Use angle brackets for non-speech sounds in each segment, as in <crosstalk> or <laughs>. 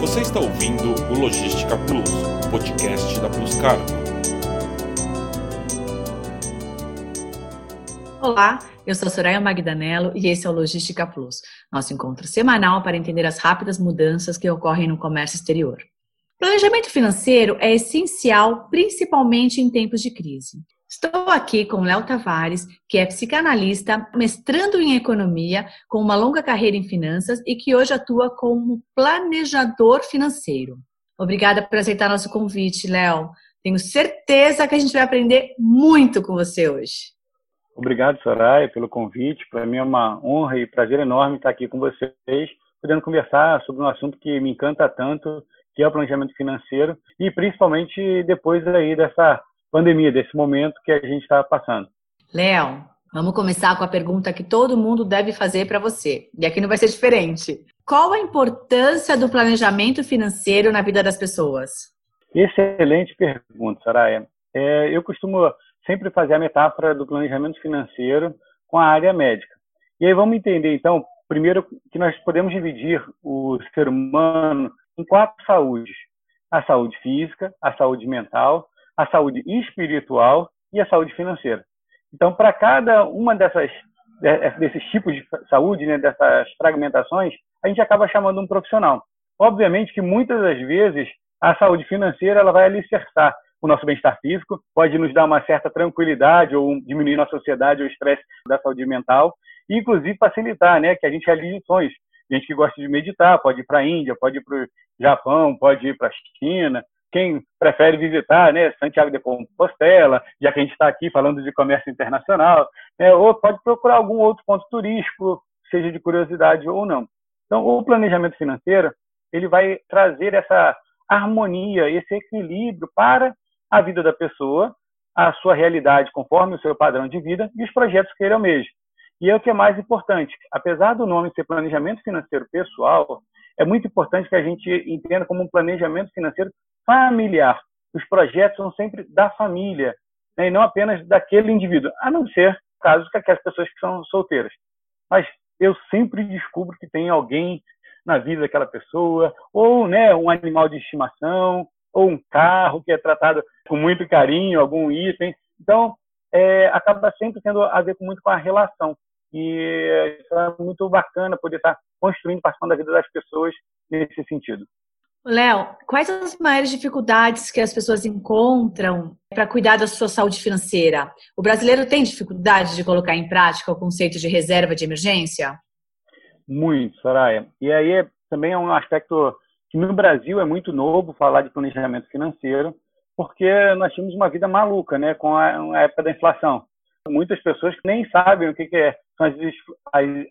Você está ouvindo o Logística Plus, podcast da Plus Cargo. Olá, eu sou Soraya Magdanello e esse é o Logística Plus, nosso encontro semanal para entender as rápidas mudanças que ocorrem no comércio exterior. Planejamento financeiro é essencial, principalmente em tempos de crise. Estou aqui com Léo Tavares, que é psicanalista, mestrando em economia, com uma longa carreira em finanças e que hoje atua como planejador financeiro. Obrigada por aceitar nosso convite, Léo. Tenho certeza que a gente vai aprender muito com você hoje. Obrigado, Soraya, pelo convite. Para mim é uma honra e prazer enorme estar aqui com vocês, podendo conversar sobre um assunto que me encanta tanto, que é o planejamento financeiro, e principalmente depois aí dessa pandemia, desse momento que a gente está passando. Léo, vamos começar com a pergunta que todo mundo deve fazer para você. E aqui não vai ser diferente. Qual a importância do planejamento financeiro na vida das pessoas? Excelente pergunta, Saraya. É, eu costumo sempre fazer a metáfora do planejamento financeiro com a área médica. E aí vamos entender, então, primeiro que nós podemos dividir o ser humano em quatro saúdes: a saúde física, a saúde mental, a saúde espiritual e a saúde financeira. Então, para cada uma dessas desses tipos de saúde, né, dessas fragmentações, a gente acaba chamando um profissional. Obviamente que muitas das vezes a saúde financeira ela vai alicerçar o nosso bem-estar físico, pode nos dar uma certa tranquilidade ou diminuir na sociedade o estresse da saúde mental, e inclusive facilitar, né, que a gente realize sonhos. Gente que gosta de meditar, pode ir para a Índia, pode ir para o Japão, pode ir para a China, quem prefere visitar né, Santiago de Compostela, já que a gente está aqui falando de comércio internacional, né, ou pode procurar algum outro ponto turístico, seja de curiosidade ou não. Então, o planejamento financeiro ele vai trazer essa harmonia, esse equilíbrio para a vida da pessoa, a sua realidade conforme o seu padrão de vida e os projetos que ele almeja. E é o que é mais importante. Apesar do nome ser planejamento financeiro pessoal, é muito importante que a gente entenda como um planejamento financeiro familiar. Os projetos são sempre da família, né, e não apenas daquele indivíduo, a não ser casos que aquelas pessoas que são solteiras. Mas eu sempre descubro que tem alguém na vida daquela pessoa, ou né, um animal de estimação, ou um carro que é tratado com muito carinho, algum item. Então, é, acaba sempre tendo a ver muito com a relação. E é muito bacana poder estar construindo, participando da vida das pessoas nesse sentido. Léo, quais as maiores dificuldades que as pessoas encontram para cuidar da sua saúde financeira? O brasileiro tem dificuldade de colocar em prática o conceito de reserva de emergência? Muito, Soraya. E aí é, também é um aspecto que no Brasil é muito novo falar de planejamento financeiro, porque nós tínhamos uma vida maluca, né, com a, época da inflação. Muitas pessoas nem sabem o que, que é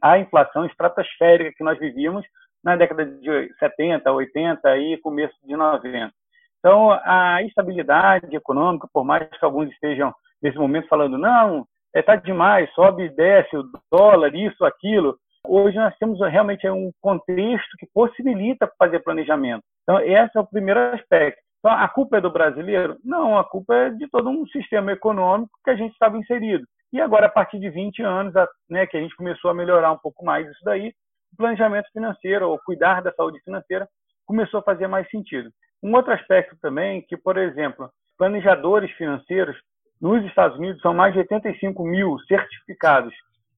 a inflação estratosférica que nós vivíamos na década de 70, 80 e começo de 90. Então, a estabilidade econômica, por mais que alguns estejam nesse momento falando, não, está é, demais, sobe e desce o dólar, isso, aquilo. Hoje nós temos realmente um contexto que possibilita fazer planejamento. Então, esse é o primeiro aspecto. Então, a culpa é do brasileiro? Não, a culpa é de todo um sistema econômico que a gente estava inserido. E agora, a partir de 20 anos, né, que a gente começou a melhorar um pouco mais isso daí, planejamento financeiro ou cuidar da saúde financeira começou a fazer mais sentido. Um outro aspecto também que, por exemplo, planejadores financeiros nos Estados Unidos são mais de 85 mil certificados,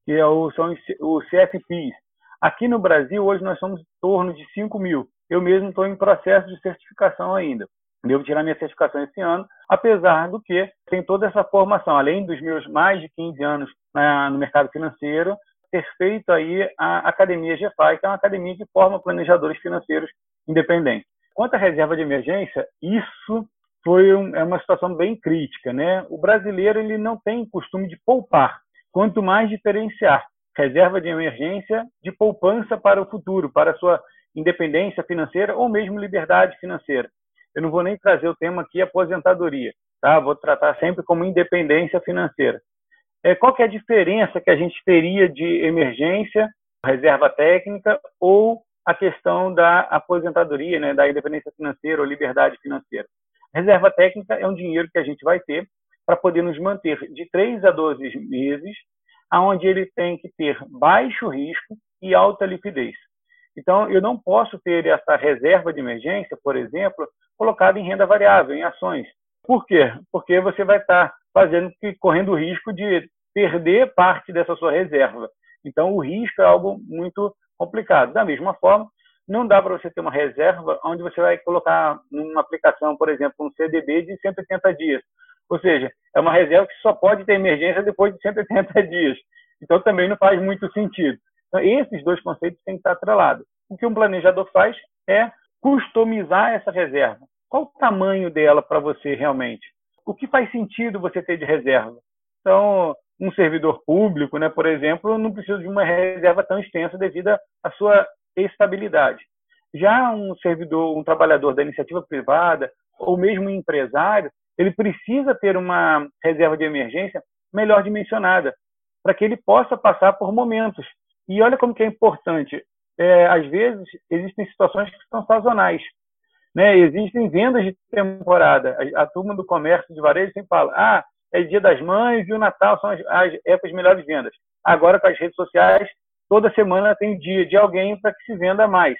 que é são os CFPs. Aqui no Brasil, hoje nós somos em torno de 5 mil. Eu mesmo estou em processo de certificação ainda. Devo tirar minha certificação esse ano, apesar do que tem toda essa formação, além dos meus mais de 15 anos na, no mercado financeiro, ter feito aí a Academia GFI, que é uma academia que forma planejadores financeiros independentes. Quanto à reserva de emergência, isso foi um, é uma situação bem crítica, né? O brasileiro ele não tem costume de poupar, quanto mais diferenciar reserva de emergência de poupança para o futuro, para a sua independência financeira ou mesmo liberdade financeira. Eu não vou nem trazer o tema aqui aposentadoria, tá? Vou tratar sempre como independência financeira. É, qual que é a diferença que a gente teria de emergência, reserva técnica ou a questão da aposentadoria, né, da independência financeira ou liberdade financeira? Reserva técnica é um dinheiro que a gente vai ter para poder nos manter de 3 a 12 meses, aonde ele tem que ter baixo risco e alta liquidez. Então, eu não posso ter essa reserva de emergência, por exemplo, colocada em renda variável, em ações. Por quê? Porque você vai estar fazendo que correndo o risco de perder parte dessa sua reserva. Então, o risco é algo muito complicado. Da mesma forma, não dá para você ter uma reserva onde você vai colocar numa aplicação, por exemplo, um CDB de 180 dias. Ou seja, é uma reserva que só pode ter emergência depois de 180 <laughs> dias. Então, também não faz muito sentido. Então, esses dois conceitos têm que estar atrelados. O que um planejador faz é customizar essa reserva. Qual o tamanho dela para você realmente? O que faz sentido você ter de reserva? Então, um servidor público, né, por exemplo, não precisa de uma reserva tão extensa devido à sua estabilidade. Já um servidor, um trabalhador da iniciativa privada ou mesmo um empresário, ele precisa ter uma reserva de emergência melhor dimensionada, para que ele possa passar por momentos. E olha como que é importante. É, às vezes, existem situações que são sazonais. Né? Existem vendas de temporada. A, a turma do comércio de varejo sempre fala, ah, é dia das mães e o Natal são as, as épocas de melhores vendas. Agora, com as redes sociais, toda semana tem dia de alguém para que se venda mais.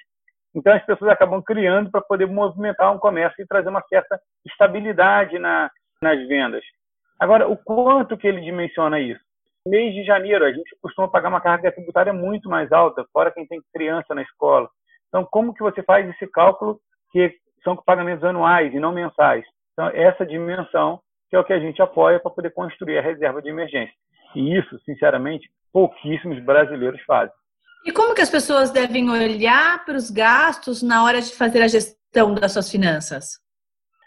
Então, as pessoas acabam criando para poder movimentar um comércio e trazer uma certa estabilidade na, nas vendas. Agora, o quanto que ele dimensiona isso? Mês de janeiro, a gente costuma pagar uma carga tributária muito mais alta, fora quem tem criança na escola. Então, como que você faz esse cálculo que são pagamentos anuais e não mensais? Então, essa dimensão que é o que a gente apoia para poder construir a reserva de emergência. E isso, sinceramente, pouquíssimos brasileiros fazem. E como que as pessoas devem olhar para os gastos na hora de fazer a gestão das suas finanças?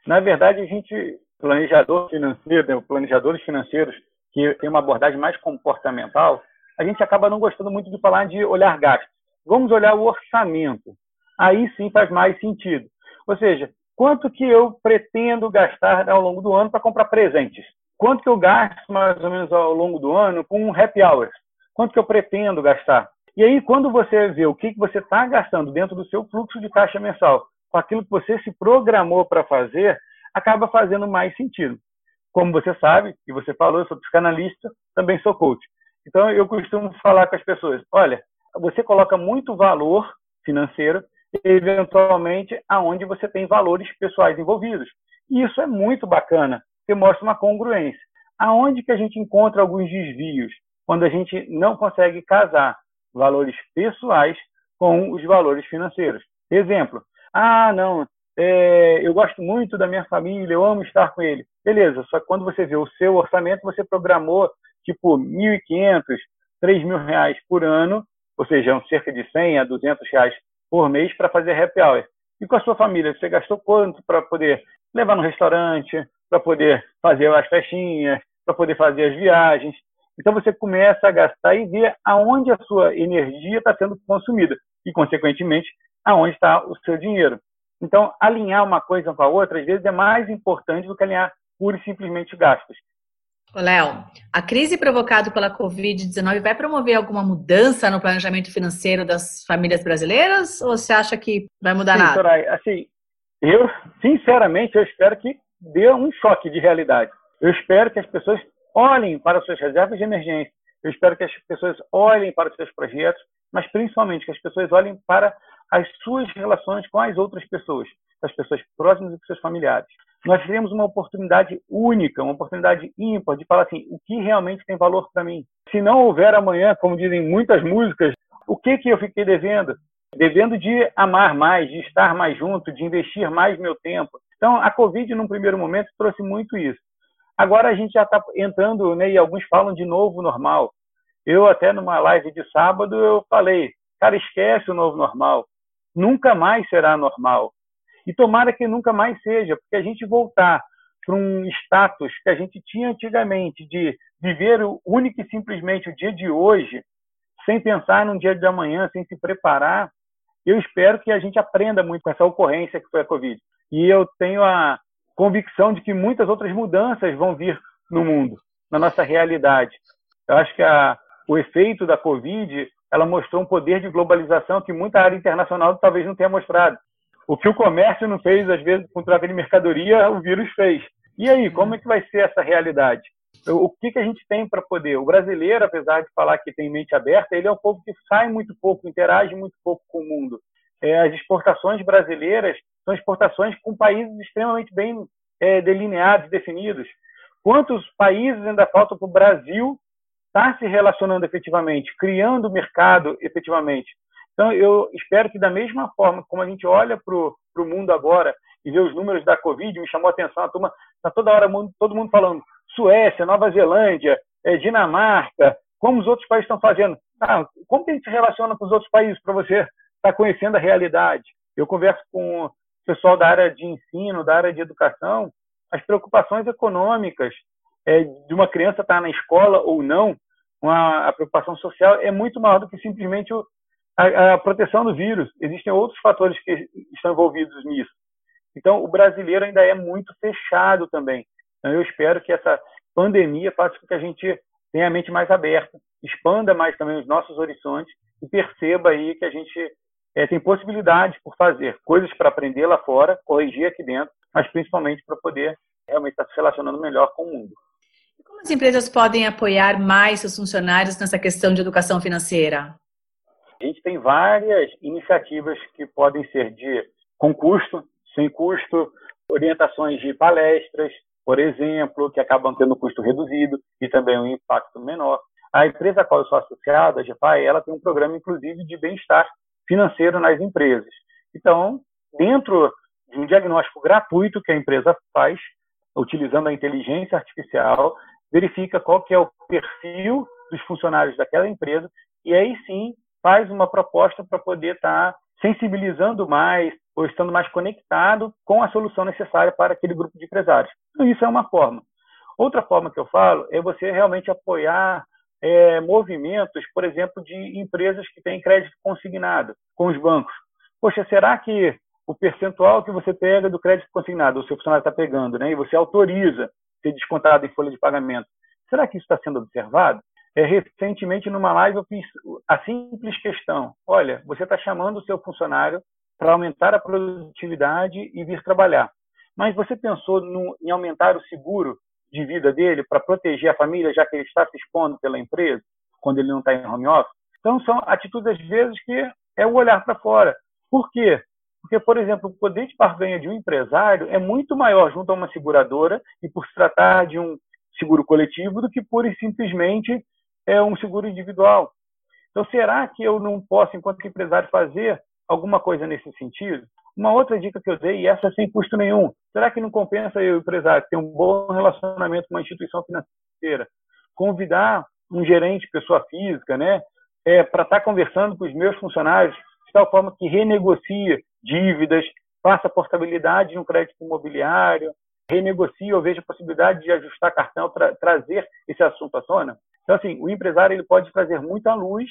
Na verdade, a gente, planejador financeiro, né, planejadores financeiros que tem uma abordagem mais comportamental, a gente acaba não gostando muito de falar de olhar gastos. Vamos olhar o orçamento. Aí sim faz mais sentido. Ou seja, quanto que eu pretendo gastar ao longo do ano para comprar presentes? Quanto que eu gasto mais ou menos ao longo do ano com um happy hours? Quanto que eu pretendo gastar? E aí, quando você vê o que, que você está gastando dentro do seu fluxo de caixa mensal, com aquilo que você se programou para fazer, acaba fazendo mais sentido. Como você sabe, e você falou, eu sou psicanalista, também sou coach. Então, eu costumo falar com as pessoas: olha, você coloca muito valor financeiro eventualmente aonde você tem valores pessoais envolvidos. E isso é muito bacana, porque mostra uma congruência. Aonde que a gente encontra alguns desvios? Quando a gente não consegue casar valores pessoais com os valores financeiros. Exemplo, ah, não, é, eu gosto muito da minha família, eu amo estar com ele. Beleza, só que quando você vê o seu orçamento, você programou tipo 1.500, 3 mil reais por ano, ou seja, cerca de 100 a 200 reais por mês para fazer happy hour. E com a sua família, você gastou quanto para poder levar no restaurante, para poder fazer as festinhas, para poder fazer as viagens? Então você começa a gastar e ver aonde a sua energia está sendo consumida e, consequentemente, aonde está o seu dinheiro. Então, alinhar uma coisa com a outra, às vezes, é mais importante do que alinhar pura e simplesmente gastos. Léo, a crise provocada pela Covid-19 vai promover alguma mudança no planejamento financeiro das famílias brasileiras? Ou você acha que vai mudar Sim, nada? Soraya, assim, eu, sinceramente, eu espero que dê um choque de realidade. Eu espero que as pessoas olhem para suas reservas de emergência. Eu espero que as pessoas olhem para os seus projetos, mas principalmente que as pessoas olhem para as suas relações com as outras pessoas, as pessoas próximas e com seus familiares nós teremos uma oportunidade única, uma oportunidade ímpar de falar assim, o que realmente tem valor para mim. Se não houver amanhã, como dizem muitas músicas, o que que eu fiquei devendo? Devendo de amar mais, de estar mais junto, de investir mais meu tempo. Então, a Covid, num primeiro momento, trouxe muito isso. Agora a gente já está entrando, né, e alguns falam de novo normal. Eu até numa live de sábado eu falei, cara, esquece o novo normal. Nunca mais será normal. E tomara que nunca mais seja, porque a gente voltar para um status que a gente tinha antigamente de viver único e simplesmente o dia de hoje, sem pensar no dia de amanhã, sem se preparar, eu espero que a gente aprenda muito com essa ocorrência que foi a Covid. E eu tenho a convicção de que muitas outras mudanças vão vir no mundo, na nossa realidade. Eu acho que a, o efeito da Covid ela mostrou um poder de globalização que muita área internacional talvez não tenha mostrado. O que o comércio não fez, às vezes, com troca de mercadoria, o vírus fez. E aí, como é que vai ser essa realidade? o que, que a gente tem para poder? O brasileiro, apesar de falar que tem mente aberta, ele é um povo que sai muito pouco, interage muito pouco com o mundo. É, as exportações brasileiras são exportações com países extremamente bem é, delineados, definidos. Quantos países ainda faltam para o Brasil estar se relacionando efetivamente, criando mercado efetivamente? Então, eu espero que, da mesma forma como a gente olha para o mundo agora e vê os números da Covid, me chamou a atenção, a turma está toda hora todo mundo falando Suécia, Nova Zelândia, é, Dinamarca, como os outros países estão fazendo. Ah, como que a gente se relaciona com os outros países para você estar tá conhecendo a realidade? Eu converso com o pessoal da área de ensino, da área de educação, as preocupações econômicas é, de uma criança estar tá na escola ou não, uma, a preocupação social é muito maior do que simplesmente o, a, a, proteção do vírus. Existem outros fatores que estão envolvidos nisso. Então, o brasileiro ainda é muito fechado também. Então, eu espero que essa pandemia faça com que a gente tenha a mente mais aberta, expanda mais também os nossos horizontes e perceba aí que a gente é, tem possibilidades por fazer coisas para aprender lá fora, corrigir aqui dentro, mas principalmente para poder realmente estar se relacionando melhor com o mundo. Como as empresas podem apoiar mais seus funcionários nessa questão de educação financeira? A gente tem várias iniciativas que podem ser de com custo, sem custo, orientações de palestras, por exemplo, que acabam tendo custo reduzido e também um impacto menor. A empresa a qual eu sou associado, a GPAE, ela tem um programa, inclusive, de bem-estar financeiro nas empresas. Então, dentro de um diagnóstico gratuito que a empresa faz, utilizando a inteligência artificial, verifica qual que é o perfil dos funcionários daquela empresa e aí sim faz uma proposta para poder estar tá sensibilizando mais ou estando mais conectado com a solução necessária para aquele grupo de empresários. Então, isso é uma forma. Outra forma que eu falo é você realmente apoiar é, movimentos, por exemplo, de empresas que têm crédito consignado com os bancos. Poxa, será que o percentual que você pega do crédito consignado, o seu funcionário está pegando, né, e você autoriza ser descontado em folha de pagamento, será que isso está sendo observado? É, recentemente, numa live, eu fiz a simples questão: olha, você está chamando o seu funcionário para aumentar a produtividade e vir trabalhar. Mas você pensou no, em aumentar o seguro de vida dele para proteger a família, já que ele está se expondo pela empresa, quando ele não está em home office? Então, são atitudes, às vezes, que é o olhar para fora. Por quê? Porque, por exemplo, o poder de barganha de um empresário é muito maior junto a uma seguradora e por se tratar de um seguro coletivo do que pura e simplesmente é um seguro individual. Então, será que eu não posso, enquanto empresário, fazer alguma coisa nesse sentido? Uma outra dica que eu dei, e essa sem custo nenhum, será que não compensa eu, empresário, ter um bom relacionamento com uma instituição financeira? Convidar um gerente, pessoa física, né, é, para estar tá conversando com os meus funcionários, de tal forma que renegocie dívidas, faça portabilidade de um crédito imobiliário, renegocie ou veja a possibilidade de ajustar cartão para trazer esse assunto à tona. Então, assim, o empresário ele pode trazer muita luz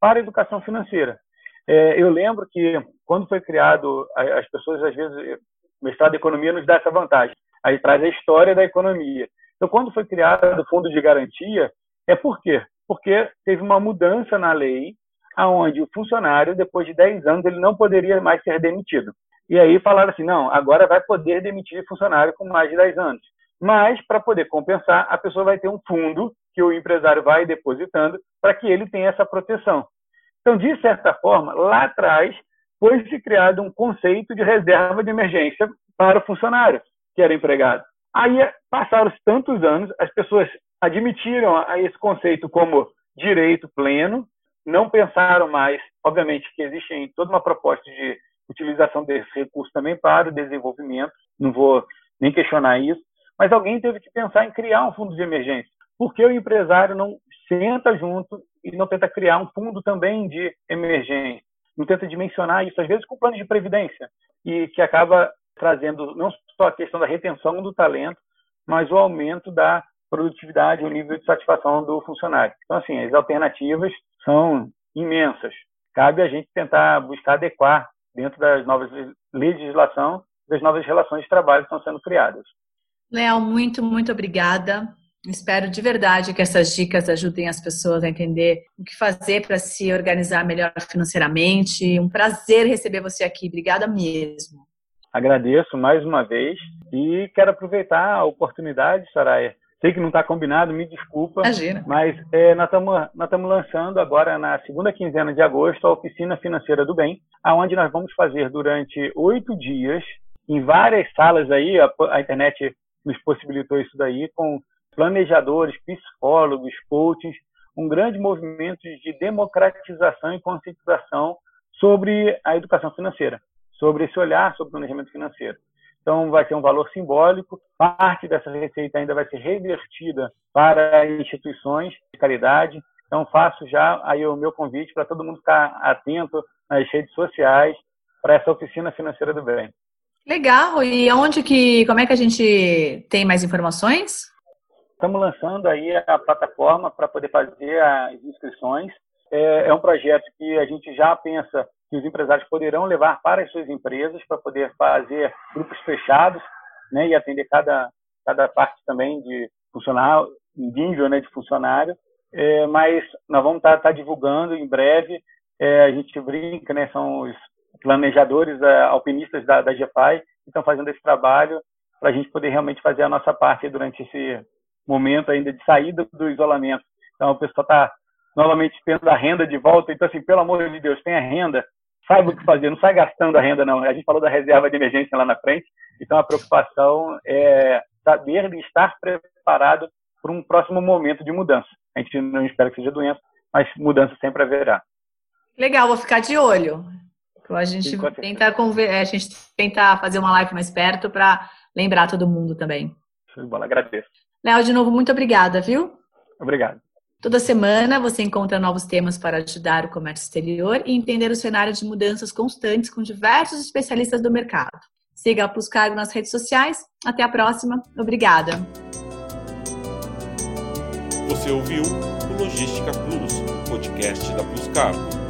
para a educação financeira. É, eu lembro que quando foi criado, as pessoas às vezes, o mestrado de economia nos dá essa vantagem. Aí traz a história da economia. Então, quando foi criado o fundo de garantia, é por quê? Porque teve uma mudança na lei, aonde o funcionário, depois de 10 anos, ele não poderia mais ser demitido. E aí falaram assim, não, agora vai poder demitir funcionário com mais de 10 anos. Mas, para poder compensar, a pessoa vai ter um fundo que o empresário vai depositando para que ele tenha essa proteção. Então, de certa forma, lá atrás foi-se criado um conceito de reserva de emergência para o funcionário que era empregado. Aí passaram-se tantos anos, as pessoas admitiram esse conceito como direito pleno, não pensaram mais, obviamente, que existe toda uma proposta de utilização desse recurso também para o desenvolvimento, não vou nem questionar isso, mas alguém teve que pensar em criar um fundo de emergência. Por que o empresário não senta junto e não tenta criar um fundo também de emergência? Não tenta dimensionar isso, às vezes com plano de previdência, e que acaba trazendo não só a questão da retenção do talento, mas o aumento da produtividade, o nível de satisfação do funcionário. Então, assim, as alternativas são imensas. Cabe a gente tentar buscar adequar dentro das novas legislação, das novas relações de trabalho que estão sendo criadas. Léo, muito, muito obrigada. Espero de verdade que essas dicas ajudem as pessoas a entender o que fazer para se organizar melhor financeiramente. Um prazer receber você aqui. Obrigada mesmo. Agradeço mais uma vez e quero aproveitar a oportunidade, Soraya. Sei que não está combinado, me desculpa. Imagina. Mas é, nós estamos lançando agora, na segunda quinzena de agosto, a Oficina Financeira do Bem, aonde nós vamos fazer durante oito dias, em várias salas aí, a, a internet nos possibilitou isso daí, com planejadores, psicólogos, coaches, um grande movimento de democratização e conscientização sobre a educação financeira, sobre esse olhar sobre o planejamento financeiro. Então, vai ter um valor simbólico. Parte dessa receita ainda vai ser revertida para instituições de caridade. Então, faço já aí o meu convite para todo mundo ficar atento nas redes sociais para essa oficina financeira do bem. Legal. E onde que, como é que a gente tem mais informações? Estamos lançando aí a plataforma para poder fazer as inscrições. É, é um projeto que a gente já pensa que os empresários poderão levar para as suas empresas para poder fazer grupos fechados né, e atender cada, cada parte também de funcionário, nível né, de funcionário. É, mas nós vamos estar tá, tá divulgando em breve. É, a gente brinca, né, são os planejadores é, alpinistas da, da GFI que estão fazendo esse trabalho para a gente poder realmente fazer a nossa parte durante esse momento ainda de saída do isolamento. Então, o pessoal está novamente tendo a renda de volta. Então, assim, pelo amor de Deus, tenha renda, saiba o que fazer, não sai gastando a renda, não. A gente falou da reserva de emergência lá na frente, então a preocupação é saber e estar preparado para um próximo momento de mudança. A gente não espera que seja doença, mas mudança sempre haverá. Legal, vou ficar de olho. A gente, Sim, tenta, a gente tenta fazer uma live mais perto para lembrar todo mundo também. Bola, agradeço. Léo, de novo, muito obrigada, viu? Obrigado. Toda semana você encontra novos temas para ajudar o comércio exterior e entender o cenário de mudanças constantes com diversos especialistas do mercado. Siga a Plus Cargo nas redes sociais. Até a próxima. Obrigada. Você ouviu o Logística Plus, podcast da Plus Cargo.